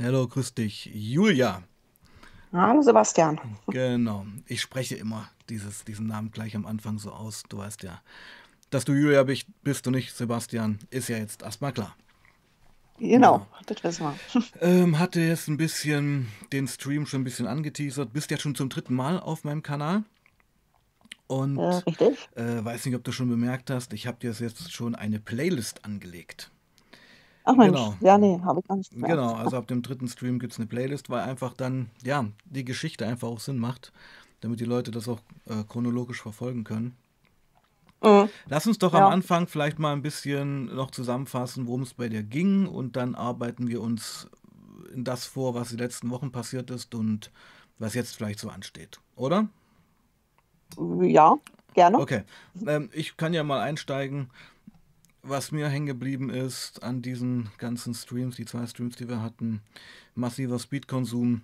Hallo, grüß dich, Julia. Hallo Sebastian. Genau. Ich spreche immer dieses, diesen Namen gleich am Anfang so aus. Du weißt ja, dass du Julia bist, bist du nicht Sebastian, ist ja jetzt erstmal klar. Genau, das wissen wir. Ähm, hatte jetzt ein bisschen den Stream schon ein bisschen angeteasert. Bist ja schon zum dritten Mal auf meinem Kanal. Und Äh, äh, weiß nicht, ob du schon bemerkt hast, ich habe dir jetzt schon eine Playlist angelegt. Ach Mensch, Genau. ja, nee, habe ich gar nicht gemerkt. Genau, also ab dem dritten Stream gibt es eine Playlist, weil einfach dann, ja, die Geschichte einfach auch Sinn macht, damit die Leute das auch äh, chronologisch verfolgen können. Mhm. Lass uns doch am Ja, Anfang vielleicht mal ein bisschen noch zusammenfassen, worum es bei dir ging und dann arbeiten wir uns in das vor, was die letzten Wochen passiert ist und was jetzt vielleicht so ansteht, oder? ja, gerne. Okay, ähm, ich kann ja mal einsteigen. Was mir hängen geblieben ist an diesen ganzen Streams, die zwei Streams, die wir hatten, massiver Speedkonsum,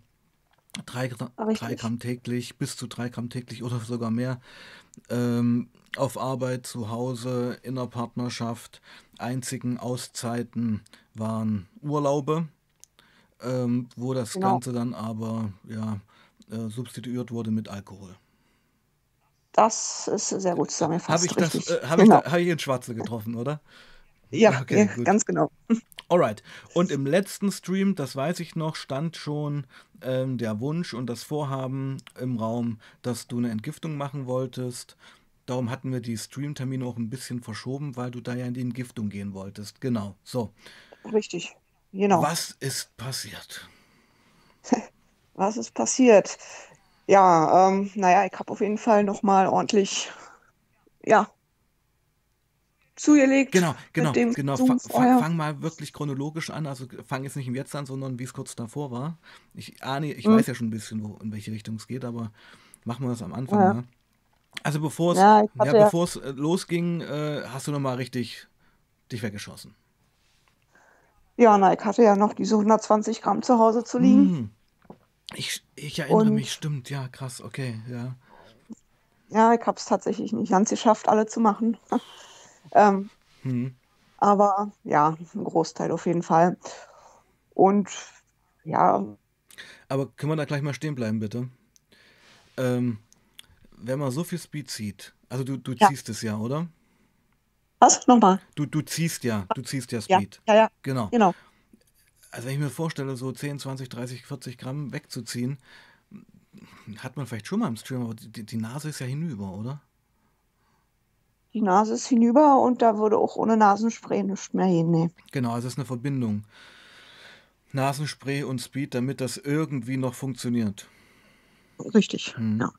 drei. Gramm täglich, bis zu drei Gramm täglich oder sogar mehr, ähm, auf Arbeit, zu Hause, in der Partnerschaft. Einzigen Auszeiten waren Urlaube, ähm, wo das Genau. Ganze dann aber ja, äh, substituiert wurde mit Alkohol. Das ist sehr gut Habe zusammengefasst, ich das, richtig. äh, habe ich Genau. da, habe ich ins Schwarze getroffen, oder? Ja, Okay, ja, ganz genau. Alright. Und im letzten Stream, das weiß ich noch, stand schon ähm, der Wunsch und das Vorhaben im Raum, dass du eine Entgiftung machen wolltest. Darum hatten wir die Streamtermine auch ein bisschen verschoben, weil du da ja in die Entgiftung gehen wolltest. Genau. So. Richtig. Genau. Was ist passiert? Was ist passiert? Ja, ähm, naja, ich habe auf jeden Fall nochmal ordentlich, ja, zugelegt Genau, genau, genau. Konsum Fa fa vorher. fang mal wirklich chronologisch an. Also fang jetzt nicht im Jetzt an, sondern wie es kurz davor war. Ich ahne, ich Mhm. weiß ja schon ein bisschen, wo, in welche Richtung es geht, aber machen wir das am Anfang Ja, mal. Also bevor es, ja, ja, ja, bevor es äh, losging, äh, hast du nochmal richtig dich weggeschossen. ja, na, ich hatte ja noch diese 120 Gramm zu Hause zu liegen Hm, ich, ich erinnere mich, und stimmt, ja, krass, okay, ja. ja, ich habe es tatsächlich nicht ganz geschafft, alle zu machen. Ähm, Hm. aber ja, ein Großteil auf jeden Fall. Und ja, Aber können wir da gleich mal stehen bleiben, bitte? Ähm, wenn man so viel Speed zieht, also du, du ja, ziehst es ja, oder? was? Nochmal. Du, du ziehst ja, du ziehst ja Ja, Speed. ja, ja, Genau. genau. Also wenn ich mir vorstelle, so 10, 20, 30, 40 Gramm wegzuziehen, hat man vielleicht schon mal im Stream, aber die, die Nase ist ja hinüber, oder? Die Nase ist hinüber und da würde auch ohne Nasenspray nichts mehr hin. Nee. Genau, also es ist eine Verbindung. Nasenspray und Speed, damit das irgendwie noch funktioniert. Richtig. Hm. Ja.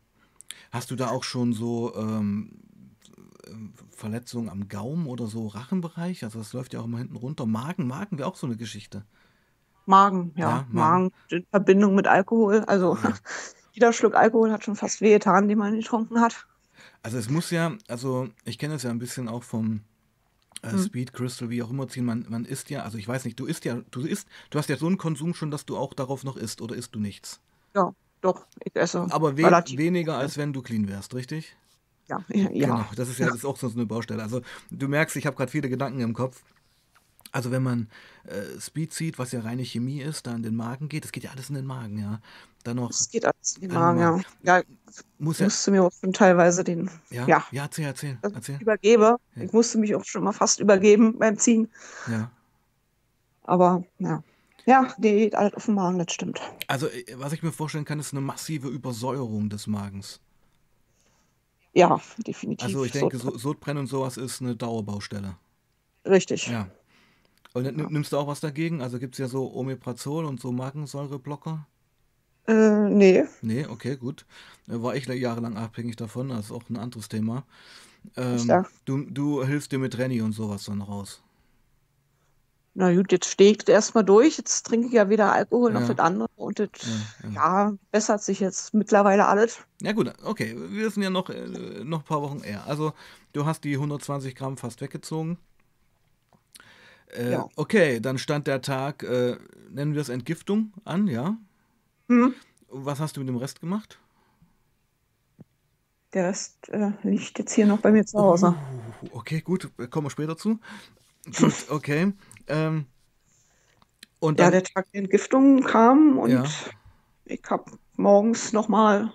Hast du da auch schon so ähm, ähm, Verletzungen am Gaumen oder so Rachenbereich? Also das läuft ja auch immer hinten runter. Magen, Magen wäre auch so eine Geschichte. Magen, Ja, ja. Magen. Magen in Verbindung mit Alkohol. Also Ja. jeder Schluck Alkohol hat schon fast wehgetan, den man getrunken hat. Also es muss ja, also ich kenne es ja ein bisschen auch vom äh, Hm. Speed, Crystal, wie auch immer ziehen. Man, man isst ja, also ich weiß nicht, du isst ja, du isst, du hast ja so einen Konsum schon, dass du auch darauf noch isst oder isst du nichts? Ja, doch, ich esse Aber we weniger als wenn du clean wärst, richtig? Ja, Genau, ja. das ist ja das ist auch so eine Baustelle. Also du merkst, ich habe gerade viele Gedanken im Kopf. Also wenn man äh, Speed zieht, was ja reine Chemie ist, da in den Magen geht, das geht ja alles in den Magen, ja. Dann noch Es geht alles in den Magen, ja. Ja, ich Muss ja, musste mir auch schon teilweise den, ja, ja, ja, erzähl, erzähl, dass ich erzähl. übergebe. Ja, Ich musste mich auch schon mal fast übergeben beim Ziehen. ja. Aber ja. Ja, die geht alles auf den Magen, das stimmt. Also äh, was ich mir vorstellen kann, ist eine massive Übersäuerung des Magens. Ja, Also definitiv. ich So, denke, so, Sodbrennen und sowas ist eine Dauerbaustelle. richtig. Ja. Und Ja. nimmst du auch was dagegen? Also gibt es ja so Omeprazol und so Magensäureblocker? Äh, nee, Nee, okay, gut. Äh, War ich jahrelang abhängig davon, das ist auch ein anderes Thema. Ähm, ja. du, du hilfst dir mit Renny und sowas dann raus. Na gut, jetzt stehe ich erstmal durch. Jetzt trinke ich ja weder Alkohol noch das Ja, andere. Und das, ja, ja. ja, bessert sich jetzt mittlerweile alles. Ja gut, okay, wir sind ja noch, äh, noch ein paar Wochen eher. Also du hast die 120 Gramm fast weggezogen. Äh, Ja. okay, dann stand der Tag, äh, nennen wir es Entgiftung an, ja? Hm. Was hast du mit dem Rest gemacht? Der Rest äh, liegt jetzt hier noch bei mir zu Oh, Hause. okay, gut, äh, kommen wir später zu. Gut, okay. Ähm, Und Ja, dann, der Tag der Entgiftung kam und ja, ich habe morgens nochmal,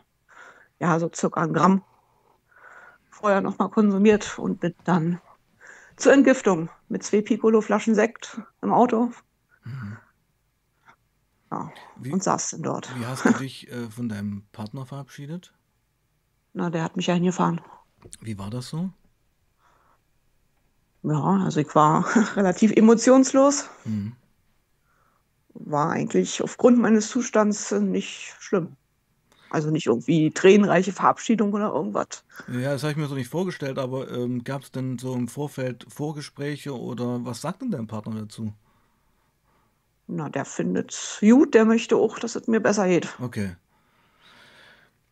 ja, so circa ein Gramm vorher nochmal konsumiert und bin dann zur Entgiftung mit zwei Piccolo-Flaschen Sekt im Auto. Ja, wie, und saß dann dort. wie hast du dich äh, von deinem Partner verabschiedet? Na, der hat mich ja hingefahren. Wie war das so? Ja, also ich war relativ emotionslos. Mhm. War eigentlich aufgrund meines Zustands nicht schlimm. Also nicht irgendwie tränenreiche Verabschiedung oder irgendwas. Ja, das habe ich mir so nicht vorgestellt, aber ähm, gab es denn so im Vorfeld Vorgespräche oder was sagt denn dein Partner dazu? Na, der findet gut, der möchte auch, dass es mir besser geht. Okay.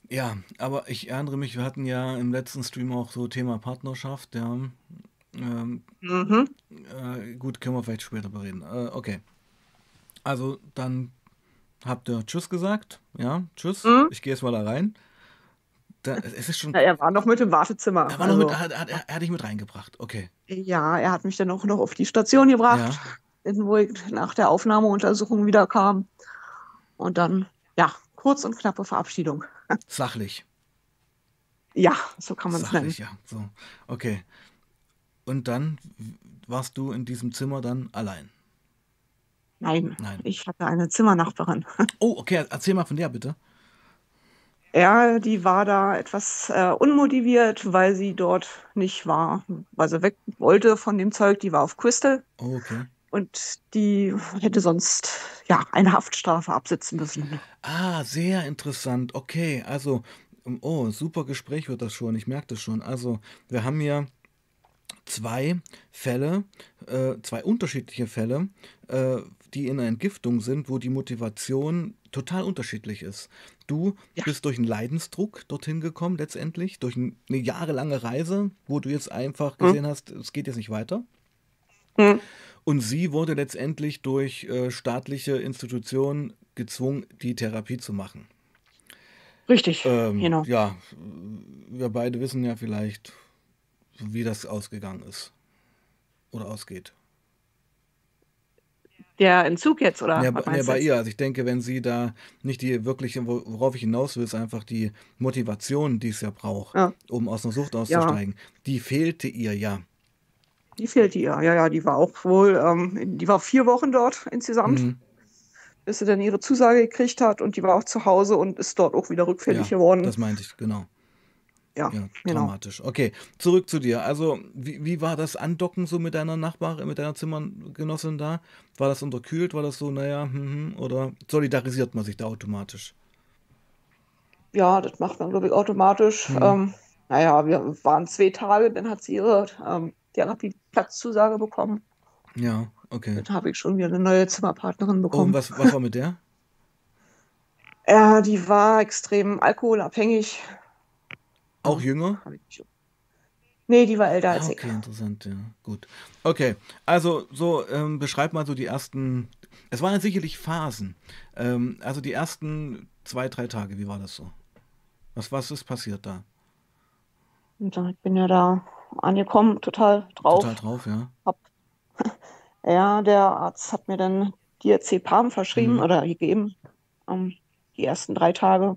Ja, aber ich erinnere mich, wir hatten ja im letzten Stream auch so Thema Partnerschaft, ja. Ähm, Mhm. äh, gut, können wir vielleicht später bereden. Äh, okay. Also dann habt ihr Tschüss gesagt, ja, Tschüss. Mhm. Ich gehe jetzt mal da rein. Da, es ist schon, Ja, er war noch mit im Wartezimmer. er war noch mit, Also, hat, hat, er, er hat dich mit reingebracht. Okay. ja, er hat mich dann auch noch auf die Station gebracht, Ja, wo ich nach der Aufnahmeuntersuchung wieder kam. Und dann, ja, kurz und knappe Verabschiedung. sachlich. Ja, so kann man es nennen. Sachlich, ja. So, okay. Und dann warst du in diesem Zimmer dann allein. Nein, Nein. ich hatte eine Zimmernachbarin. Oh, okay, erzähl mal von der bitte. Ja, die war da etwas äh, unmotiviert, weil sie dort nicht war, weil sie weg wollte von dem Zeug. Die war auf Crystal Oh, okay. und die hätte sonst ja eine Haftstrafe absitzen müssen. Ah, sehr interessant. Okay, also, oh, super Gespräch wird das schon. Ich merke das schon. Also, wir haben hier zwei Fälle, äh, zwei unterschiedliche Fälle, äh, die in einer Entgiftung sind, wo die Motivation total unterschiedlich ist. Du Ja. bist durch einen Leidensdruck dorthin gekommen, letztendlich, durch ein- eine jahrelange Reise, wo du jetzt einfach Hm. gesehen hast, es geht jetzt nicht weiter. Hm. Und sie wurde letztendlich durch äh, staatliche Institutionen gezwungen, die Therapie zu machen. Richtig, Ähm, genau. ja, wir beide wissen ja vielleicht, wie das ausgegangen ist oder ausgeht. Der Entzug jetzt, oder Ja, was bei, ihr. Also ich denke, wenn sie da nicht die wirkliche, wo- worauf ich hinaus will, ist einfach die Motivation, die es ja braucht, Ja, um aus einer Sucht ja, auszusteigen. Die fehlte ihr ja. die fehlt ihr. Ja, ja, die war auch wohl, ähm, die war vier Wochen dort insgesamt, Mhm. bis sie dann ihre Zusage gekriegt hat und die war auch zu Hause und ist dort auch wieder rückfällig Ja, geworden. das meinte ich, genau. Ja, Ja, genau. dramatisch. Okay, zurück zu dir. Also, wie, wie war das Andocken so mit deiner Nachbarin, mit deiner Zimmergenossin da? War das unterkühlt? War das so, naja, hm, hm, oder solidarisiert man sich da automatisch? Ja, das macht man, glaube ich, automatisch. Hm. Ähm, naja, wir waren zwei Tage, dann hat sie ihre ähm, Therapieplatzzusage bekommen. Ja, okay. Dann habe ich schon wieder eine neue Zimmerpartnerin Oh, und bekommen. was, was war mit der? Ja, die war extrem alkoholabhängig. Auch Ja, jünger? Nee, die war älter Ah, als ich. okay, interessant, ja. Gut. Okay, also so, ähm, beschreib mal so die ersten, es waren ja sicherlich Phasen. Ähm, also die ersten zwei, drei Tage, wie war das so? Was, was ist passiert da? Ich bin ja da angekommen, total Total drauf. drauf, ja? Hab, ja, der Arzt hat mir dann Diazepam verschrieben Mhm. oder gegeben, ähm, die ersten drei Tage.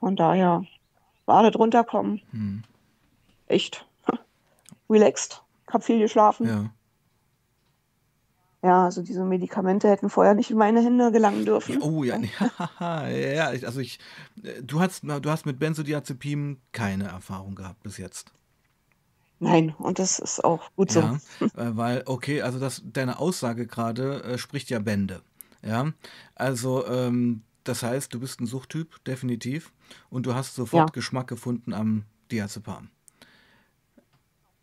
Von daher war das runterkommen. Hm. Echt relaxed. Hab viel geschlafen. Ja. Ja, also diese Medikamente hätten vorher nicht in meine Hände gelangen dürfen. oh ja, Ja. nee, ja, also ich, äh, du hast, du hast mit Benzodiazepinen keine Erfahrung gehabt bis jetzt. Nein, und das ist auch gut so. Ja, äh, weil, okay, also das, deine Aussage gerade äh, spricht ja Bände. Ja, also ähm, das heißt, du bist ein Suchttyp, definitiv, und du hast sofort Ja, Geschmack gefunden am Diazepam.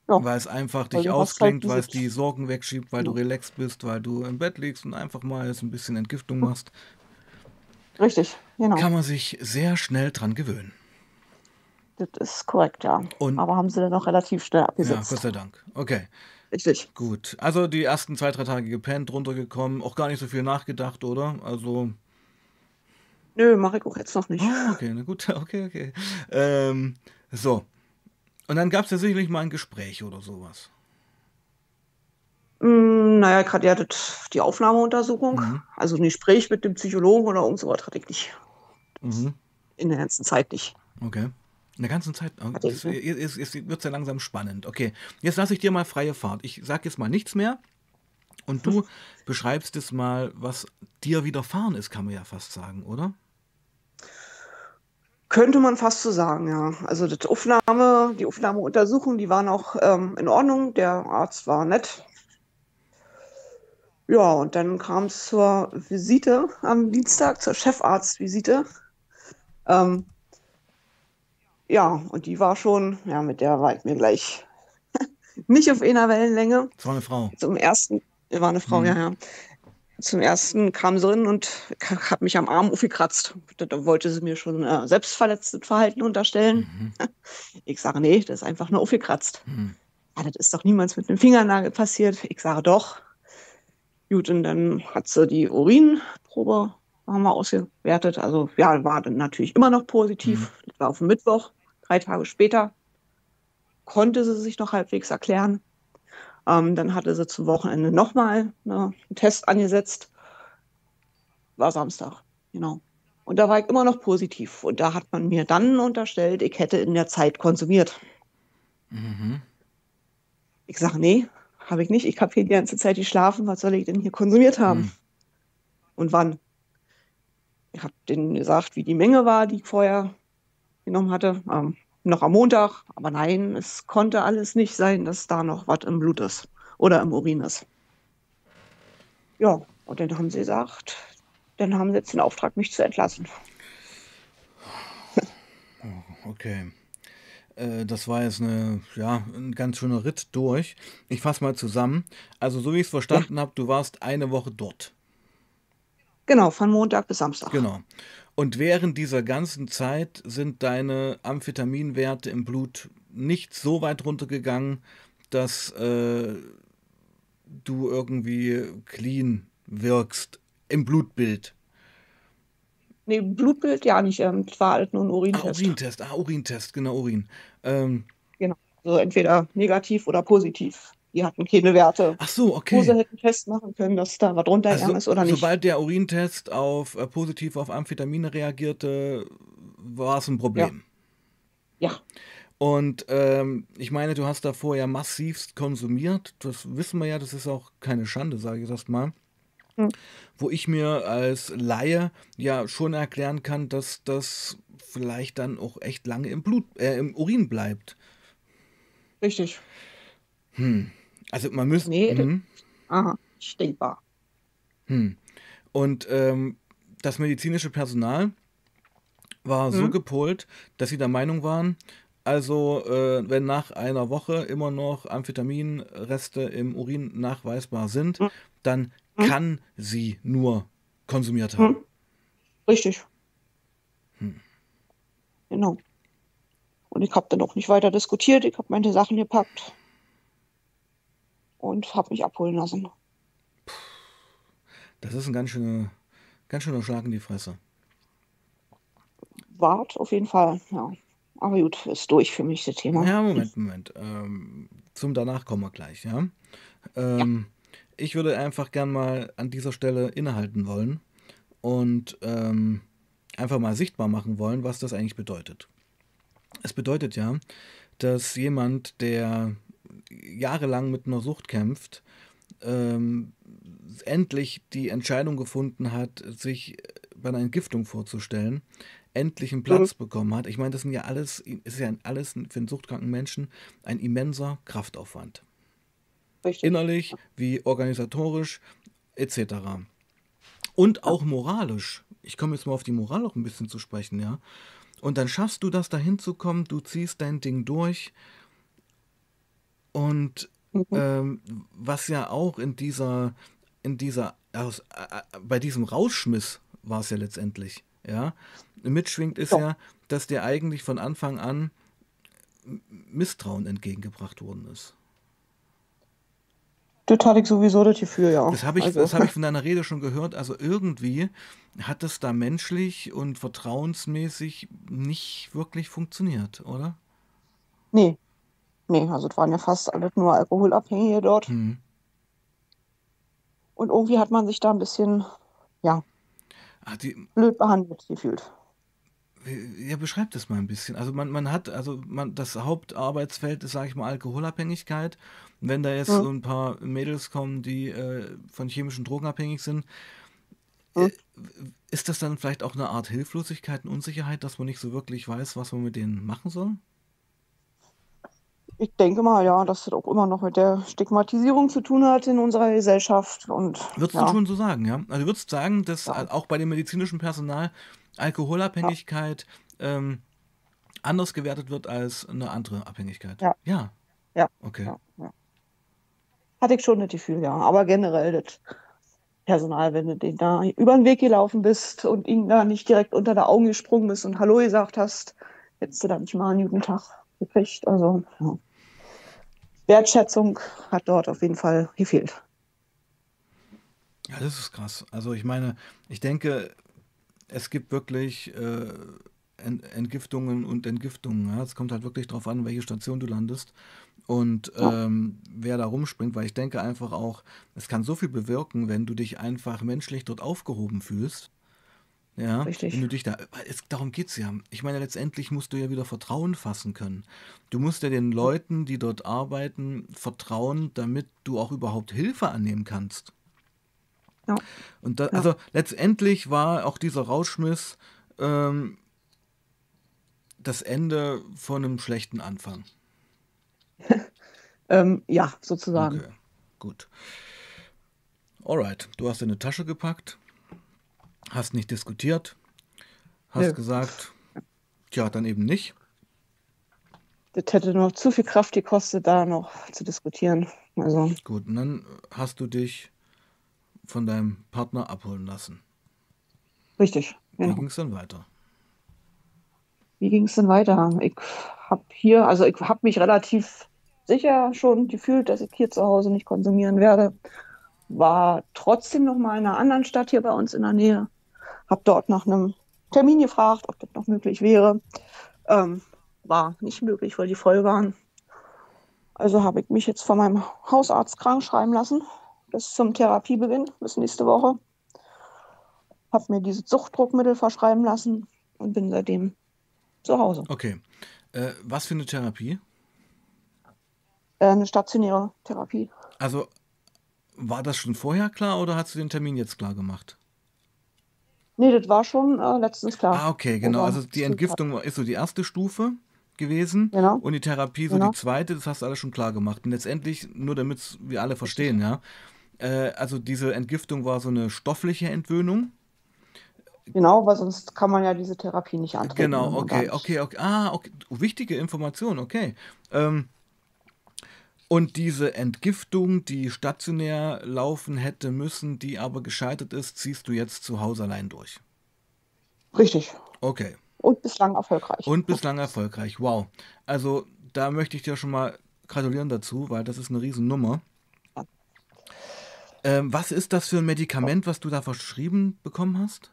ja, Weil es einfach dich du hast halt ausklingt, weil es die Sorgen wegschiebt, weil du ja, relaxed bist, weil du im Bett liegst und einfach mal jetzt ein bisschen Entgiftung machst, richtig, genau. kann man sich sehr schnell dran gewöhnen. Das ist korrekt, ja. Und Aber haben sie dann auch relativ schnell ja, Gott abgesetzt. sei Dank. Okay. Richtig. Gut, also die ersten zwei, drei Tage gepennt, runtergekommen, auch gar nicht so viel nachgedacht, oder? Also, Nö, mache ich auch jetzt noch nicht. oh, okay, na gut, okay, okay. Ähm, so, und dann gab es ja sicherlich mal ein Gespräch oder sowas. Mm, naja, gerade hatte die Aufnahmeuntersuchung, Mhm. also ein Gespräch mit dem Psychologen oder irgend sowas hatte ich nicht. Mhm. In der ganzen Zeit nicht. Okay. In der ganzen Zeit. oh, jetzt wird es ja langsam spannend. Okay, jetzt lasse ich dir mal freie Fahrt. Ich sage jetzt mal nichts mehr und du beschreibst es mal, was dir widerfahren ist, kann man ja fast sagen, oder? Könnte man fast so sagen, ja. Also das Aufnahme, die Aufnahmeuntersuchung, die waren auch ähm, in Ordnung. Der Arzt war nett. Ja, und dann kam es zur Visite am Dienstag, zur Chefarztvisite. Ähm, ja, und die war schon, ja, mit der war ich mir gleich nicht auf einer Wellenlänge. Es war eine Frau. Zum ersten, war eine Frau, Mhm. ja, ja. Zum ersten kam sie rein und hat mich am Arm aufgekratzt. Da da wollte sie mir schon äh, selbstverletztes Verhalten unterstellen. Mhm. Ich sage, nee, das ist einfach nur aufgekratzt. Mhm. Ja, das ist doch niemals mit einem Fingernagel passiert. Ich sage doch. Gut, und dann hat sie die Urinprobe haben wir ausgewertet. Also ja, war dann natürlich immer noch positiv. Mhm. Das war auf dem Mittwoch, drei Tage später. Konnte sie sich noch halbwegs erklären. Ähm, dann hatte sie zum Wochenende nochmal ne, einen Test angesetzt. War Samstag, genau. Und da war ich immer noch positiv. Und da hat man mir dann unterstellt, ich hätte in der Zeit konsumiert. Mhm. Ich sage, nee, habe ich nicht. Ich habe hier die ganze Zeit geschlafen. Was soll ich denn hier konsumiert haben? Mhm. Und wann? Ich habe denen gesagt, wie die Menge war, die ich vorher genommen hatte. Ähm, noch am Montag. Aber nein, es konnte alles nicht sein, dass da noch was im Blut ist oder im Urin ist. Ja, und dann haben sie gesagt, dann haben sie jetzt den Auftrag, mich zu entlassen. Okay. Äh, Das war jetzt eine, ja, ein ganz schöner Ritt durch. Ich fasse mal zusammen. Also, so wie ich es Ja, verstanden habe, du warst eine Woche dort. genau, von Montag bis Samstag. Genau. Und während dieser ganzen Zeit sind deine Amphetaminwerte im Blut nicht so weit runtergegangen, dass äh, du irgendwie clean wirkst im Blutbild. Nee, Blutbild ja nicht. Ähm, es war halt nur ein Ah, Urintest. Urintest. Ah, Urintest, genau, Urin. Ähm, Genau. Also entweder negativ oder positiv. Die hatten keine Werte, ach so, wo okay. sie hätten festmachen können, dass da was runtergegangen Also, ist oder nicht. sobald der Urintest auf äh, positiv auf Amphetamine reagierte, war es ein Ja, Problem. ja, Und ähm, ich meine, du hast davor ja massivst konsumiert. Das wissen wir ja, das ist auch keine Schande, sage ich das mal. hm, Wo ich mir als Laie ja schon erklären kann, dass das vielleicht dann auch echt lange im Blut, äh, im Urin bleibt. richtig. Hm. Also man müsste. Nee, das, Hm, aha, stinkbar. hm. Und ähm, das medizinische Personal war so Hm, gepolt, dass sie der Meinung waren, also äh, wenn nach einer Woche immer noch Amphetaminreste im Urin nachweisbar sind, hm, dann hm, kann sie nur konsumiert haben. hm, richtig, Hm. genau. Und ich habe dann auch nicht weiter diskutiert. Ich habe meine Sachen gepackt und habe mich abholen lassen. Das ist ein ganz schöner, ganz schöner Schlag in die Fresse. Wart auf jeden Fall, ja. Aber gut, ist durch für mich das Thema. Ja, Moment, Moment. Ähm, zum danach kommen wir gleich, ja. Ja, Ähm, ich würde einfach gern mal an dieser Stelle innehalten wollen und ähm, einfach mal sichtbar machen wollen, was das eigentlich bedeutet. Es bedeutet ja, dass jemand, der jahrelang mit einer Sucht kämpft, ähm, endlich die Entscheidung gefunden hat, sich bei einer Entgiftung vorzustellen, endlich einen mhm, Platz bekommen hat. Ich meine, das sind ja alles, ist ja alles für einen suchtkranken Menschen ein immenser Kraftaufwand. richtig. Innerlich wie organisatorisch etc. Und auch moralisch. Ich komme jetzt mal auf die Moral auch ein bisschen zu sprechen, ja. Und dann schaffst du das, dahin zu kommen, du ziehst dein Ding durch und mhm, ähm, was ja auch in dieser, in dieser, aus, äh, bei diesem Rausschmiss war es ja letztendlich, ja, mitschwingt ist ja, ja, dass dir eigentlich von Anfang an Misstrauen entgegengebracht worden ist. das hatte ich sowieso das Gefühl, ja. Das habe ich, Also, das habe ich von deiner Rede schon gehört. Also irgendwie hat es da menschlich und vertrauensmäßig nicht wirklich funktioniert, oder? nee, nee, also es waren ja fast alle nur Alkoholabhängige dort. Hm. Und irgendwie hat man sich da ein bisschen, ja, Ah, die, blöd behandelt gefühlt. ja, beschreibt das mal ein bisschen. Also man, man hat, also man, das Hauptarbeitsfeld ist, sage ich mal, Alkoholabhängigkeit. Und wenn da jetzt Hm, so ein paar Mädels kommen, die äh, von chemischen Drogen abhängig sind, hm. ist das dann vielleicht auch eine Art Hilflosigkeit und Unsicherheit, dass man nicht so wirklich weiß, was man mit denen machen soll? Ich denke mal, ja, dass das auch immer noch mit der Stigmatisierung zu tun hat in unserer Gesellschaft. Und Würdest du ja, schon so sagen, ja? Also du würdest sagen, dass ja, auch bei dem medizinischen Personal ja, Alkoholabhängigkeit ähm, anders gewertet wird als eine andere Abhängigkeit. ja, Ja, ja, okay. ja, ja. Hatte ich schon das Gefühl, ja. Aber generell das Personal, wenn du den da über den Weg gelaufen bist und ihm da nicht direkt unter die Augen gesprungen bist und Hallo gesagt hast, hättest du da nicht mal einen guten Tag gekriegt. Also, ja. Wertschätzung hat dort auf jeden Fall gefehlt. Ja, das ist krass. Also ich meine, ich denke, es gibt wirklich äh, Ent Entgiftungen und Entgiftungen. Ja? Es kommt halt wirklich darauf an, welche Station du landest und ähm, wer da rumspringt, weil ich denke einfach auch, es kann so viel bewirken, wenn du dich einfach menschlich dort aufgehoben fühlst. Ja, wenn richtig. du dich da, es, darum geht's ja. Ich meine, letztendlich musst du ja wieder Vertrauen fassen können. Du musst ja den Leuten, die dort arbeiten, vertrauen, damit du auch überhaupt Hilfe annehmen kannst. Ja, Und da, ja. also letztendlich war auch dieser Rauschmiss ähm, das Ende von einem schlechten Anfang. Ähm, ja, sozusagen. Okay, gut. Alright, du hast deine Tasche gepackt, hast nicht diskutiert, hast Nö. gesagt, tja, dann eben nicht. Das hätte noch zu viel Kraft gekostet, da noch zu diskutieren. Also, Gut, und dann hast du dich von deinem Partner abholen lassen. richtig, Wie genau. ging es dann weiter? Wie ging es denn weiter? Ich habe hier, also ich habe mich relativ sicher schon gefühlt, dass ich hier zu Hause nicht konsumieren werde. War trotzdem noch mal in einer anderen Stadt hier bei uns in der Nähe. Habe dort nach einem Termin gefragt, ob das noch möglich wäre. Ähm, war nicht möglich, weil die voll waren. Also habe ich mich jetzt von meinem Hausarzt krank schreiben lassen bis zum Therapiebeginn, bis nächste Woche. Habe mir dieses Suchtdruckmittel verschreiben lassen und bin seitdem zu Hause. Okay, äh, was für eine Therapie? Äh, eine stationäre Therapie. Also war das schon vorher klar oder hast du den Termin jetzt klar gemacht? Nee, das war schon äh, letztens Ah, klar. okay, Wo genau. wir Also die. Entgiftung ist so die erste Stufe gewesen Genau, und die Therapie so die genau, zweite. Das hast du alles schon klar gemacht. Und letztendlich, nur damit wir alle verstehen, ja. Äh, also diese Entgiftung war so eine stoffliche Entwöhnung. Genau, weil sonst kann man ja diese Therapie nicht antreten, Genau, okay, okay, okay. Ah, okay. Wichtige Information, okay. Ähm, und diese Entgiftung, die stationär laufen hätte müssen, die aber gescheitert ist, ziehst du jetzt zu Hause allein durch. Richtig. Okay. Und bislang erfolgreich. Und bislang erfolgreich. Wow. Also da möchte ich dir schon mal gratulieren dazu, weil das ist eine Riesennummer. Ja. Ähm, was ist das für ein Medikament, was du da verschrieben bekommen hast?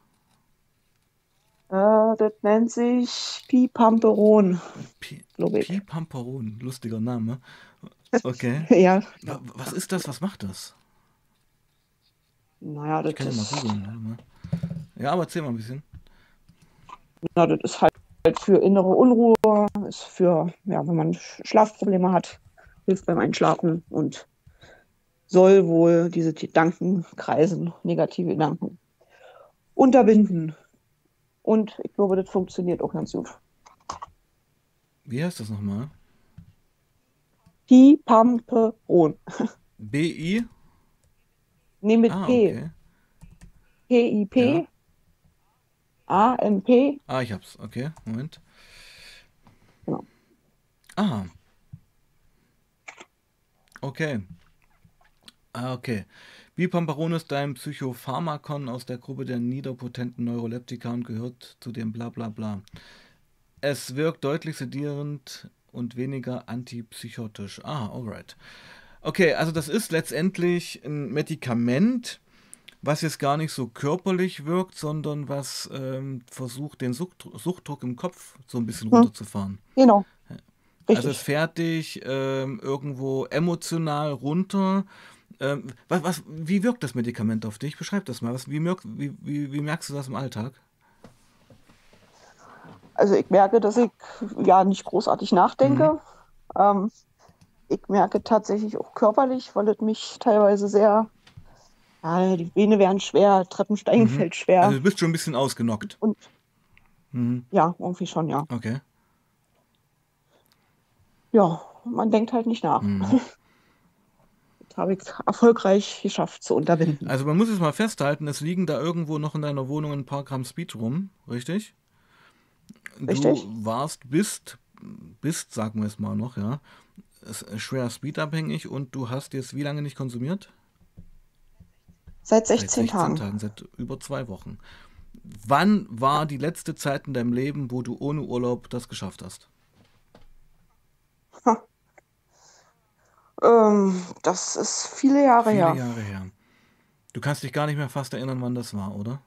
Äh, das nennt sich Pipamperon. Pipamperon, lustiger Name. Okay. Ja, Wa- Was ist das? Was macht das? naja, Ich das kann ja mal ist, googeln. Ja, aber erzähl mal ein bisschen. na, das ist halt für innere Unruhe, ist für, ja, wenn man Sch- Schlafprobleme hat, hilft beim Einschlafen und soll wohl diese Gedankenkreisen, negative Gedanken unterbinden. Und ich glaube, das funktioniert auch ganz gut. Wie heißt das nochmal? Pipamperon. BI? Nee, mit Ah, P. okay. P-I-P, Ja. A-M-P. Ah, ich hab's. Okay, Moment. Genau. Ah, okay. Ah, okay. Bipamperon ist ein Psychopharmakon aus der Gruppe der niederpotenten Neuroleptika und gehört zu dem bla bla bla. Es wirkt deutlich sedierend und weniger antipsychotisch. Ah, alright. Okay, also das ist letztendlich ein Medikament, was jetzt gar nicht so körperlich wirkt, sondern was ähm, versucht, den Sucht Suchtdruck im Kopf so ein bisschen Hm, runterzufahren. genau, Also es richtig. fährt dich ähm, irgendwo emotional runter, Ähm, was, was, wie wirkt das Medikament auf dich? Beschreib das mal. Was, wie, wie, wie merkst du das im Alltag? Also ich merke, dass ich ja nicht großartig nachdenke. Mhm. Ähm, ich merke tatsächlich auch körperlich, weil es mich teilweise sehr, ja, die Beine werden schwer, Treppensteigen mhm. fällt schwer. Also du bist schon ein bisschen ausgenockt. Und mhm. ja, irgendwie schon, ja. Okay. Ja, man denkt halt nicht nach. Mhm. Das habe ich erfolgreich geschafft zu unterbinden. Also man muss es mal festhalten, es liegen da irgendwo noch in deiner Wohnung ein paar Gramm Speed rum, richtig? Richtig. Du warst, bist, bist, sagen wir es mal noch, ja, schwer speedabhängig und du hast jetzt wie lange nicht konsumiert? Seit 16, seit 16 Tagen. Tagen. Seit über zwei Wochen. Wann war die letzte Zeit in deinem Leben, wo du ohne Urlaub das geschafft hast? Ähm, das ist viele Jahre viele her. Viele Jahre her. Du kannst dich gar nicht mehr fast erinnern, wann das war, oder?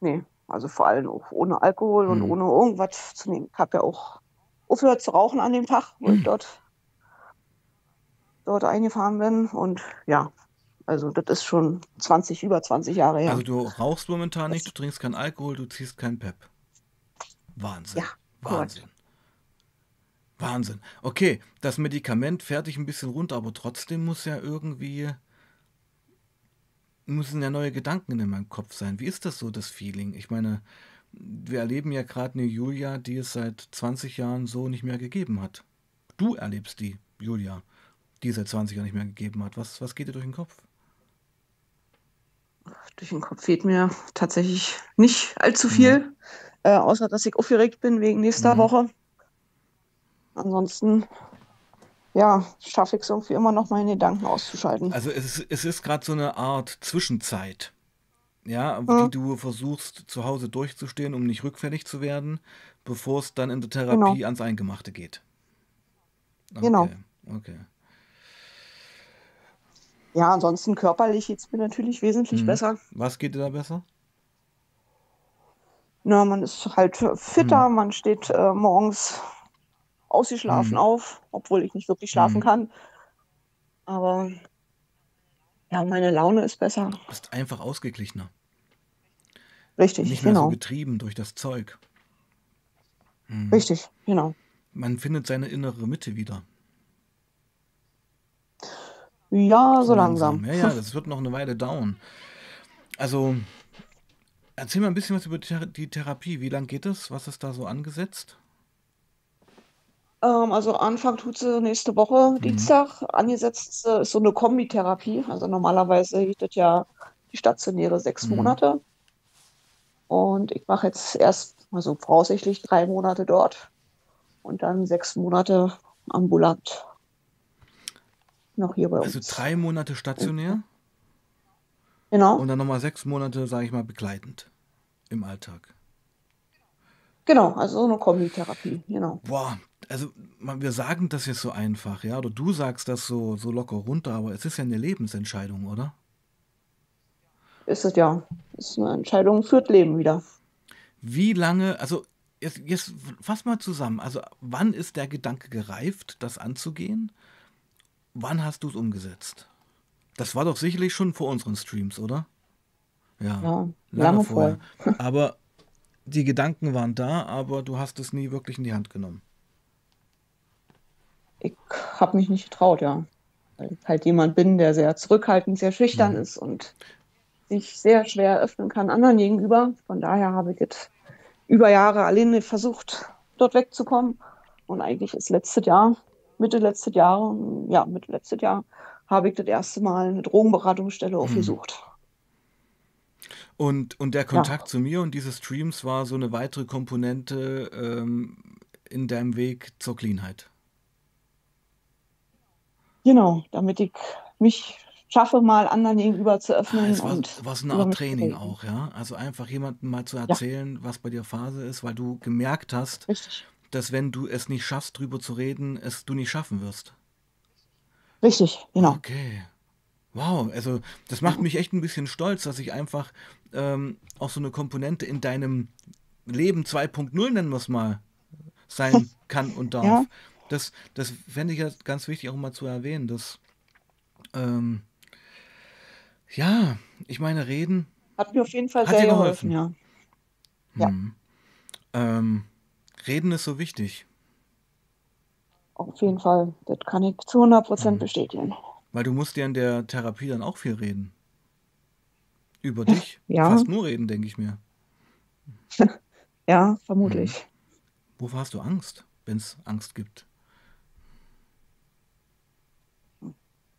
Nee, also vor allem auch ohne Alkohol und ohne irgendwas zu nehmen. Ich habe ja auch aufgehört zu rauchen an dem Tag, wo hm. ich dort, dort eingefahren bin. Und ja, also das ist schon 20, über 20 Jahre her. Also du rauchst momentan nicht, du trinkst keinen Alkohol, du ziehst kein Pep. Wahnsinn. Ja, Wahnsinn. Wahnsinn. Okay, das Medikament fährt dich ein bisschen runter, aber trotzdem muss ja irgendwie müssen ja neue Gedanken in meinem Kopf sein. Wie ist das so, das Feeling? Ich meine, wir erleben ja gerade eine Julia, die es seit 20 Jahren so nicht mehr gegeben hat. Du erlebst die, Julia, die es seit 20 Jahren nicht mehr gegeben hat. Was, was geht dir durch den Kopf? Durch den Kopf geht mir tatsächlich nicht allzu viel, mhm. äh, außer dass ich aufgeregt bin wegen nächster mhm. Woche. Ansonsten, ja, schaffe ich es irgendwie immer noch, meine Gedanken auszuschalten. Also es ist, es ist gerade so eine Art Zwischenzeit ja, ja, die du versuchst zu Hause durchzustehen, um nicht rückfällig zu werden, bevor es dann in der. Therapie genau. ans Eingemachte geht. Genau. Okay, genau. Okay. Ja, ansonsten körperlich geht es mir natürlich wesentlich mhm. besser. Was geht dir da besser? Na, man ist halt fitter, mhm. man steht äh, morgens ausgeschlafen mhm. auf, obwohl ich nicht wirklich schlafen mhm. kann. Aber ja, meine Laune ist besser. Du bist einfach ausgeglichener. Richtig, Nicht mehr so genau. getrieben durch das Zeug. Hm. Richtig, genau. Man findet seine innere Mitte wieder. Ja, so langsam. Ja, ja, das wird noch eine Weile dauern. Also, erzähl mal ein bisschen was über die Therapie. Wie lange geht es? Was ist da so angesetzt? Ähm, also Anfang tut sie nächste Woche, mhm. Dienstag. Angesetzt ist so eine Kombitherapie. Also normalerweise geht das ja die stationäre sechs mhm. Monate. Und ich mache jetzt erst, also voraussichtlich drei Monate dort und dann sechs Monate ambulant. Noch hier bei also uns. Also drei Monate stationär? Genau. Und dann nochmal sechs Monate, sage ich mal, begleitend im Alltag. Genau, also so eine Kombitherapie, genau. Boah, also wir sagen das jetzt so einfach, ja, oder du sagst das so, so locker runter, aber es ist ja eine Lebensentscheidung, oder? Ist es ja. Ist eine Entscheidung führt Leben wieder. Wie lange, also jetzt, jetzt fass mal zusammen, also wann ist der Gedanke gereift, das anzugehen? Wann hast du es umgesetzt? Das war doch sicherlich schon vor unseren Streams, oder? Ja, ja lange, lange vorher. vorher. Aber die Gedanken waren da, aber du hast es nie wirklich in die Hand genommen. Ich habe mich nicht getraut, ja. Weil ich halt jemand bin, der sehr zurückhaltend, sehr schüchtern mhm. ist und sich sehr schwer öffnen kann anderen gegenüber. Von daher habe ich jetzt über Jahre alleine versucht, dort wegzukommen. Und eigentlich ist letztes Jahr, Mitte letztes Jahr, ja, Mitte letztes Jahr, habe ich das erste Mal eine Drogenberatungsstelle mhm. Und, und der Kontakt ja. zu mir und diese Streams war so eine weitere Komponente ähm, in deinem Weg zur Cleanheit. Genau, damit ich mich schaffe, mal anderen gegenüber zu öffnen. Es war, und war so eine Art Training auch, ja. Also einfach jemandem mal zu erzählen, ja. was bei dir Phase ist, weil du gemerkt hast, Richtig. dass wenn du es nicht schaffst, drüber zu reden, es du nicht schaffen wirst. Richtig, genau. Okay. Wow, also das macht mich echt ein bisschen stolz, dass ich einfach ähm, auch so eine Komponente in deinem Leben 2.0, nennen wir es mal, sein kann und darf. Ja. Das, das fände ich ja ganz wichtig auch mal zu erwähnen, dass Ähm, ja, ich meine, reden. Hat mir auf jeden Fall sehr geholfen, geholfen? ja. Ja, Hm. Ähm, reden ist so wichtig, auf jeden Fall. Das kann ich zu 100% Hm. bestätigen. Weil du musst ja in der Therapie dann auch viel reden. Über dich. Ja, Fast nur reden, denke ich mir. ja, Hm. vermutlich. Wovor hast du Angst, wenn es Angst gibt?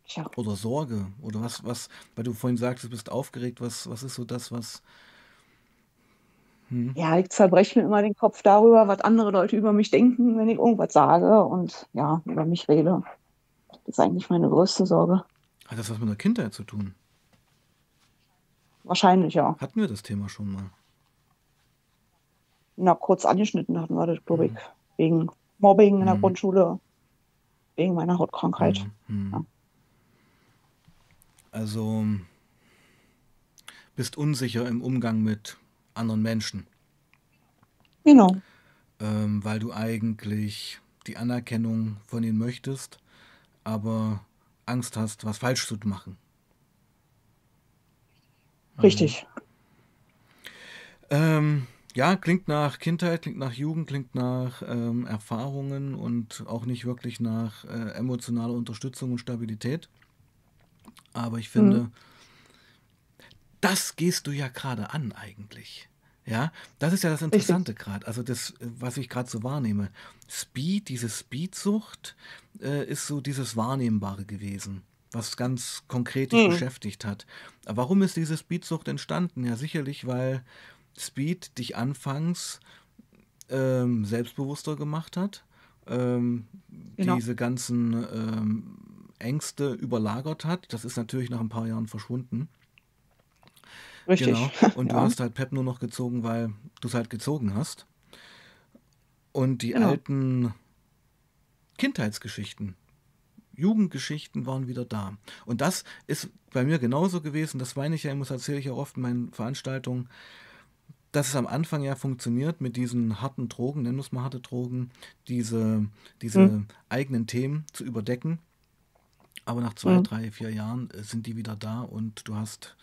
Tja, Oder Sorge? Oder was, was, weil du vorhin sagst, du bist aufgeregt, was, was ist so das, was. Hm? ja, ich zerbreche mir immer den Kopf darüber, was andere Leute über mich denken, wenn ich irgendwas sage und ja, über mich rede. Das ist eigentlich meine größte Sorge. Hat das was mit der Kindheit zu tun? Wahrscheinlich, ja. Hatten wir das Thema schon mal? Na, kurz angeschnitten hatten wir das, glaube ich. Hm. Wegen Mobbing in der Hm. Grundschule, wegen meiner Hautkrankheit. Hm. Ja. Hm. Also bist unsicher im Umgang mit anderen Menschen, Genau, ähm, weil du eigentlich die Anerkennung von ihnen möchtest, aber Angst hast, was falsch zu machen. Mhm. richtig. Ähm, ja, klingt nach Kindheit, klingt nach Jugend, klingt nach ähm, Erfahrungen und auch nicht wirklich nach äh, emotionaler Unterstützung und Stabilität. Aber ich finde, Mhm. das gehst du ja gerade an eigentlich. Ja, das ist ja das. Interessante gerade. Also das, was ich gerade so wahrnehme. Speed, diese Speedsucht äh, ist so dieses Wahrnehmbare gewesen, was ganz konkret dich Mhm. beschäftigt hat. Aber warum ist diese Speedsucht entstanden? Ja, sicherlich, weil Speed dich anfangs ähm, selbstbewusster gemacht hat, ähm, Genau. diese ganzen ähm, Ängste überlagert hat. Das ist natürlich nach ein paar Jahren verschwunden. Richtig. Genau. Und du Ja, hast halt Pep nur noch gezogen, weil du es halt gezogen hast. Und die genau. alten Kindheitsgeschichten, Jugendgeschichten waren wieder da. Und das ist bei mir genauso gewesen, das meine ich ja immer, das erzähle ich ja oft in meinen Veranstaltungen, dass es am Anfang ja funktioniert mit diesen harten Drogen, nennen wir es mal harte Drogen, diese, diese Mhm. eigenen Themen zu überdecken. Aber nach zwei, Mhm. drei, vier Jahren äh, sind die wieder da und du hast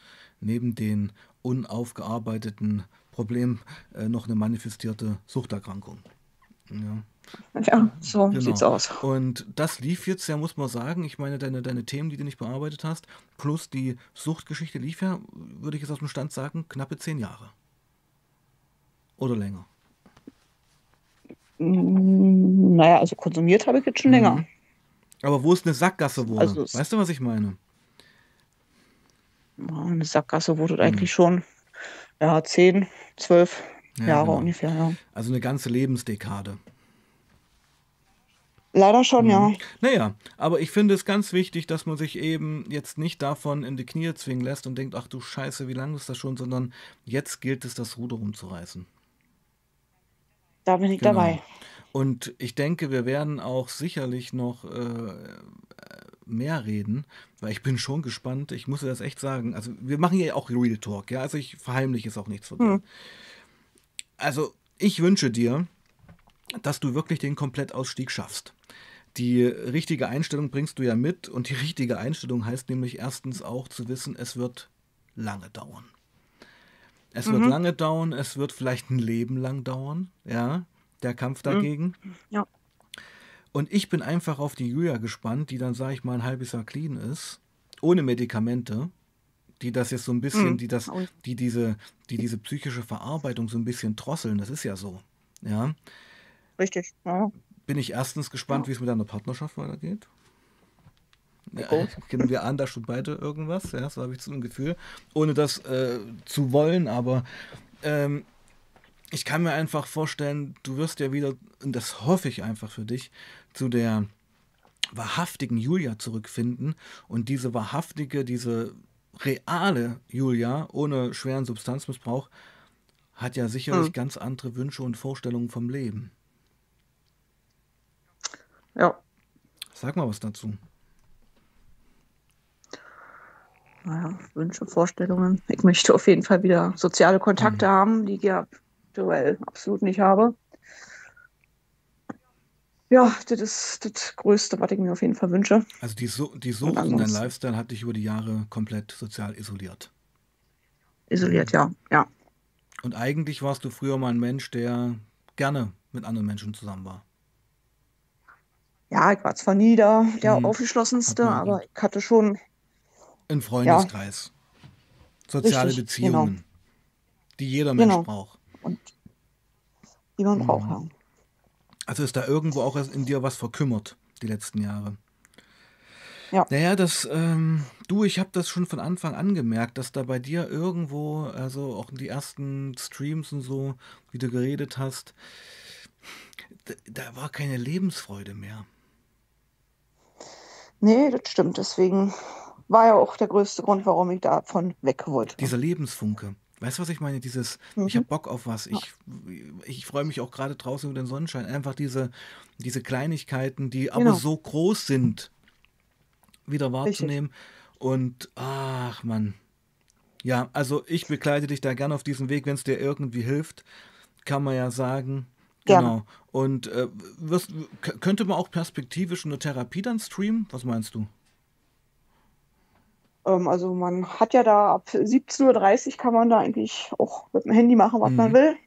neben den unaufgearbeiteten Problemen äh, noch eine manifestierte Suchterkrankung. Ja, Ja, so sieht's genau. aus. Und das lief jetzt ja, muss man sagen, ich meine, deine, deine Themen, die du nicht bearbeitet hast, plus die Suchtgeschichte lief ja, würde ich jetzt aus dem Stand sagen, knappe zehn Jahre. Oder länger. Mm, Naja, also konsumiert habe ich jetzt schon länger. Mhm. Aber wo es eine Sackgasse wurde, Also weißt du, was ich meine? Ja, eine Sackgasse wurde Mhm. eigentlich schon, ja, 10, 12 Ja, Jahre genau. ungefähr, ja. Also eine ganze Lebensdekade. Leider schon, ja. Mhm. Naja, aber ich finde es ganz wichtig, dass man sich eben jetzt nicht davon in die Knie zwingen lässt und denkt, ach du Scheiße, wie lange ist das schon, sondern jetzt gilt es, das Ruder rumzureißen. Da bin ich Genau. dabei. Und ich denke, wir werden auch sicherlich noch äh, mehr reden, weil ich bin schon gespannt. Ich muss dir das echt sagen. Also wir machen ja auch Real Talk, ja. Also ich verheimliche es auch nichts von dir. Hm. Also ich wünsche dir, dass du wirklich den Komplettausstieg schaffst. Die richtige Einstellung bringst du ja mit und die richtige Einstellung heißt nämlich erstens auch zu wissen, es wird lange dauern. Es wird Mhm. lange dauern, es wird vielleicht ein Leben lang dauern, ja, der Kampf Mhm. dagegen. Ja. Und ich bin einfach auf die Julia gespannt, die dann, sage ich mal, ein halbes Jahr clean ist, ohne Medikamente, die das jetzt so ein bisschen, Mhm. die das, Oh, die diese, die diese psychische Verarbeitung so ein bisschen drosseln, das ist ja so, ja. Richtig, ja. Bin ich erstens gespannt, Ja. wie es mit deiner Partnerschaft weitergeht. Ja, Gut. kennen wir an, da schon beide irgendwas, ja, so habe ich so ein Gefühl, ohne das äh, zu wollen, aber ähm, ich kann mir einfach vorstellen, du wirst ja wieder, und das hoffe ich einfach für dich, zu der wahrhaftigen Julia zurückfinden und diese wahrhaftige, diese reale Julia ohne schweren Substanzmissbrauch hat ja sicherlich Hm. ganz andere Wünsche und Vorstellungen vom Leben. Ja. Sag mal was dazu. Naja, Wünsche, Vorstellungen. Ich möchte auf jeden Fall wieder soziale Kontakte Mhm. haben, die ja aktuell absolut nicht habe. Ja, das ist das Größte, was ich mir auf jeden Fall wünsche. Also die, Su die Und Sucht und dein ansonsten Lifestyle hat dich über die Jahre komplett sozial isoliert. isoliert, ja. Ja. Und eigentlich warst du früher mal ein Mensch, der gerne mit anderen Menschen zusammen war. Ja, ich war zwar nie der, der Mhm. Aufgeschlossenste, aber ich hatte schon, Ein ja, Freundeskreis, soziale richtig, genau. Beziehungen, die jeder Mensch Genau. braucht. Und die man braucht, Mhm. ja. Also ist da irgendwo auch in dir was verkümmert, die letzten Jahre. Ja. Naja, das, ähm, du, ich habe das schon von Anfang an gemerkt, dass da bei dir irgendwo, also auch in die ersten Streams und so, wie du geredet hast, da, da war keine Lebensfreude mehr. Nee, das stimmt. Deswegen war ja auch der größte Grund, warum ich davon weg wollte. Dieser Lebensfunke. Weißt du, was ich meine? Dieses, ich habe Mhm. Bock auf was. Ich, ich freue mich auch gerade draußen über den Sonnenschein. Einfach diese, diese Kleinigkeiten, die aber genau. so groß sind, wieder Richtig. wahrzunehmen. Und ach Mann. Ja, also ich begleite dich da gerne auf diesem Weg, wenn es dir irgendwie hilft, kann man ja sagen. Gerne. Genau. Und äh, wirst, k- könnte man auch perspektivisch eine Therapie dann streamen? Was meinst du? Ähm, also man hat ja da ab 17.30 Uhr kann man da eigentlich auch mit dem Handy machen, was man Mhm. will.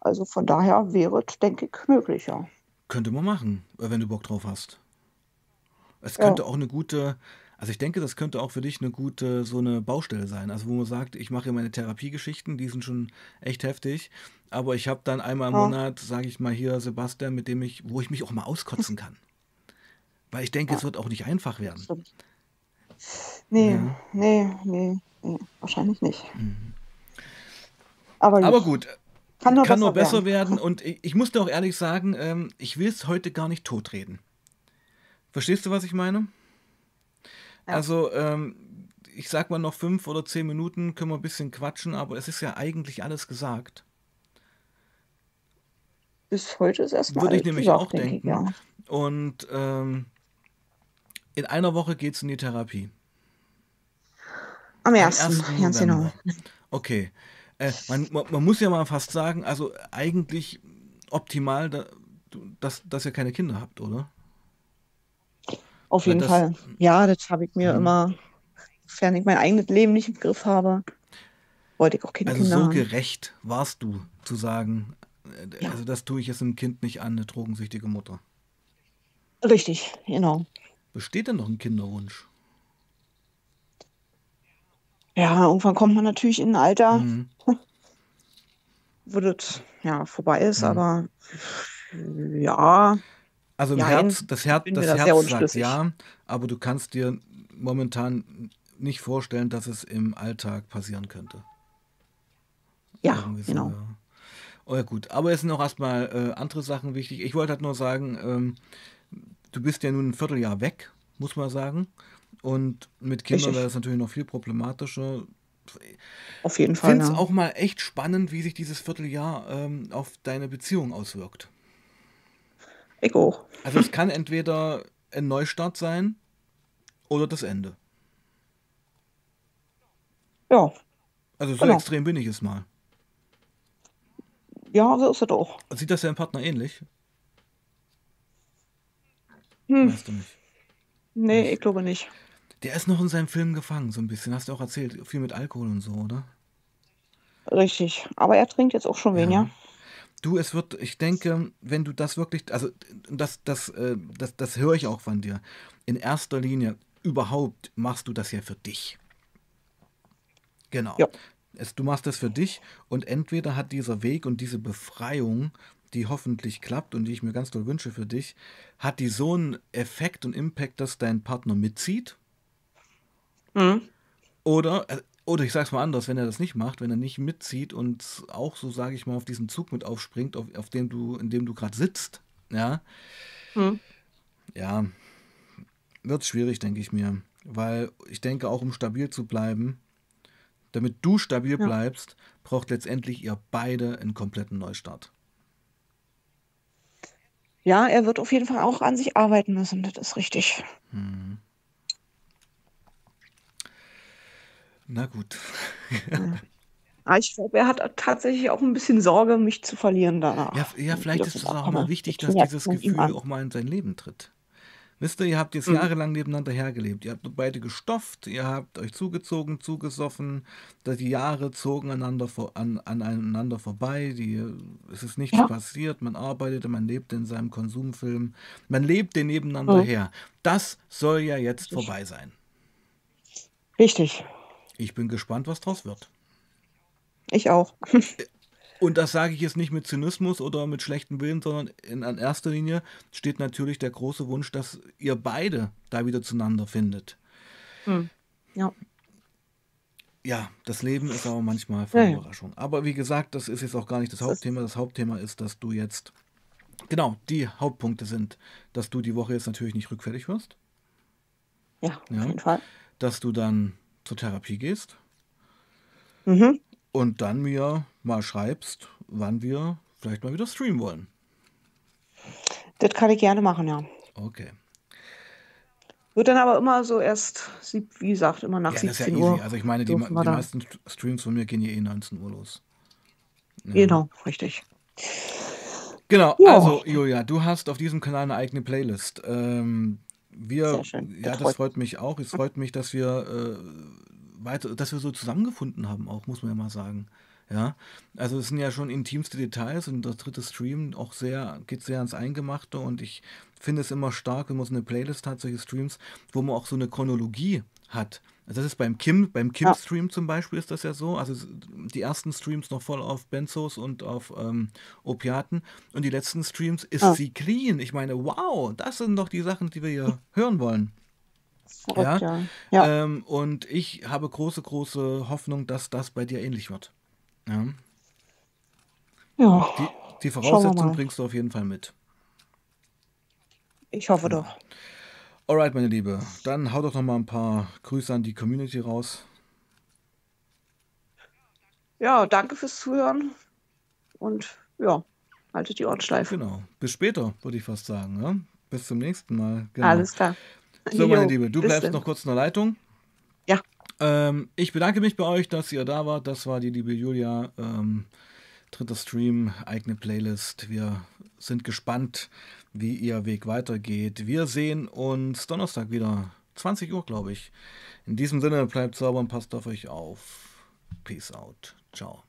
Also von daher wäre es, denke ich, möglich, ja. Könnte man machen, äh, wenn du Bock drauf hast. Es Ja, könnte auch eine gute, also ich denke, das könnte auch für dich eine gute, so eine Baustelle sein. Also wo man sagt, ich mache ja meine Therapiegeschichten, die sind schon echt heftig, aber ich habe dann einmal im ja, Monat, sage ich mal hier, Sebastian, mit dem ich, wo ich mich auch mal auskotzen kann. Weil ich denke, es ja, wird auch nicht einfach werden. stimmt. Nee, Ja. nee, nee, nee, wahrscheinlich nicht. Mhm. Aber Aber gut, kann nur kann nur besser besser werden. werden und ich, ich muss dir auch ehrlich sagen, ähm, ich will es heute gar nicht totreden. Verstehst du, was ich meine? Ja, Also, ähm, ich sag mal noch fünf oder zehn Minuten können wir ein bisschen quatschen, aber es ist ja eigentlich alles gesagt. bis heute ist erstmal Würde ich nämlich gesagt, auch denke ich, denken. ja. Und ähm, in einer Woche geht's in die Therapie. Am Am 1. 1. ganz genau. Okay. Äh, man, man, muss ja mal fast sagen, also eigentlich optimal, da, dass, dass ihr keine Kinder habt, oder? Auf jeden das, Fall. Ja, das habe ich mir mhm. immer, sofern ich mein eigenes Leben nicht im Griff habe, wollte ich auch keine also Kinder so haben. gerecht warst du, zu sagen, äh, Ja, also das tue ich jetzt einem Kind nicht an, eine drogensüchtige Mutter. richtig, genau. Besteht denn noch ein Kinderwunsch? Ja, irgendwann kommt man natürlich in ein Alter, Mhm. wo das ja vorbei ist, Mhm. aber ja, Also im nein, Herz, das mir das Herz sagt ja, aber du kannst dir momentan nicht vorstellen, dass es im Alltag passieren könnte. Ja, so, genau. ja. Oh ja, gut. Aber es sind auch erstmal äh, andere Sachen wichtig. Ich wollte halt nur sagen, ähm, du bist ja nun ein Vierteljahr weg, muss man sagen. Und mit Kindern wäre das natürlich noch viel problematischer. Auf jeden Ich Fall, finde es ja. auch mal echt spannend, wie sich dieses Vierteljahr ähm, auf deine Beziehung auswirkt. Ich auch. Also es kann entweder ein Neustart sein oder das Ende. Ja, Also so genau. extrem bin ich es mal. Ja, so ist es auch. Sieht das dein Partner ähnlich? Hm, Weißt du nicht. nee, Nicht. ich glaube nicht. Der ist noch in seinem Film gefangen, so ein bisschen. Hast du auch erzählt. Viel mit Alkohol und so, oder? Richtig. Aber er trinkt jetzt auch schon weniger. Ja. Du, es wird, ich denke, wenn du das wirklich, also das, das, äh, das, das höre ich auch von dir. In erster Linie, überhaupt machst du das ja für dich. Genau. Ja, Es, du machst das für dich und entweder hat dieser Weg und diese Befreiung, die hoffentlich klappt und die ich mir ganz doll wünsche für dich, hat die so einen Effekt und Impact, dass dein Partner mitzieht hm, oder, äh, oder ich sag's mal anders, wenn er das nicht macht, wenn er nicht mitzieht und auch so, sage ich mal, auf diesen Zug mit aufspringt, auf, auf dem du, in dem du gerade sitzt, ja, hm. ja, wird schwierig, denke ich mir. Weil ich denke, auch um stabil zu bleiben, damit du stabil Ja. bleibst, braucht letztendlich ihr beide einen kompletten Neustart. Ja, er wird auf jeden Fall auch an sich arbeiten müssen, das ist richtig. Hm. Na gut. Ja. Ich glaube, er hat tatsächlich auch ein bisschen Sorge, mich zu verlieren danach. Ja, ja vielleicht ist es auch mal immer wichtig, das dass dieses Gefühl auch mal in sein Leben tritt. Wisst ihr, ihr habt jetzt Mhm. jahrelang nebeneinander hergelebt. Ihr habt beide gestofft, ihr habt euch zugezogen, zugesoffen. Die Jahre zogen aneinander, vor, an, aneinander vorbei. Die, es ist nichts Ja. passiert. Man arbeitete, man lebte in seinem Konsumfilm. Man lebte nebeneinander Mhm. her. Das soll ja jetzt Richtig. vorbei sein. Richtig. Ich bin gespannt, was draus wird. Ich auch. Und das sage ich jetzt nicht mit Zynismus oder mit schlechtem Willen, sondern in, an erster Linie steht natürlich der große Wunsch, dass ihr beide da wieder zueinander findet. Hm. Ja. Ja, das Leben ist aber manchmal voll Ja. Überraschung. Aber wie gesagt, das ist jetzt auch gar nicht das Das Hauptthema. Das Hauptthema ist, dass du jetzt, genau, die Hauptpunkte sind, dass du die Woche jetzt natürlich nicht rückfällig wirst, Ja, auf Ja. jeden Fall. dass du dann zur Therapie gehst Mhm. Und dann mir mal schreibst, wann wir vielleicht mal wieder streamen wollen. Das kann ich gerne machen, ja. Okay. Wird dann aber immer so erst, wie gesagt, immer nach Ja, das ist ja 17 easy. Uhr. Also ich meine, die, die meisten Streams von mir gehen ja eh 19 Uhr los. Ja. Genau, richtig. Genau, Ja. also Julia, du hast auf diesem Kanal eine eigene Playlist. Ähm, wir, Sehr schön. ja, Das freut mich auch. Es freut mich, dass wir äh, weiter, dass wir so zusammengefunden haben, auch muss man ja mal sagen. Ja, also es sind ja schon intimste Details und der dritte Stream auch sehr, geht sehr ans Eingemachte und ich finde es immer stark, wenn man so eine Playlist hat, solche Streams, wo man auch so eine Chronologie hat. Also das ist beim Kim, beim. Kim-Stream zum Beispiel ist das ja so. Also die ersten Streams noch voll auf Benzos und auf ähm, Opiaten und die letzten Streams ist Ja. sie clean. Ich meine, wow, das sind doch die Sachen, die wir hier hören wollen. Ja, Verrückt, ja. Ja, ähm, und ich habe große, große Hoffnung, dass das bei dir ähnlich wird. Ja. ja. Die, die mal. bringst du auf jeden Fall mit. Ich hoffe Genau. doch. Alright, meine Liebe, dann hau doch noch mal ein paar Grüße an die Community raus. Ja, danke fürs Zuhören und ja, haltet die Ohren steif. Genau. Bis später, würde ich fast sagen. Ja? Bis zum nächsten Mal. Genau. Alles klar. So, meine Liebe, du bleibst noch kurz in der Leitung. Ja, Ähm, ich bedanke mich bei euch, dass ihr da wart. Das war die liebe Julia. Ähm, dritter Stream, eigene Playlist. Wir sind gespannt, wie ihr Weg weitergeht. Wir sehen uns Donnerstag wieder. 20 Uhr, glaube ich. In diesem Sinne, bleibt sauber und passt auf euch auf. Peace out. Ciao.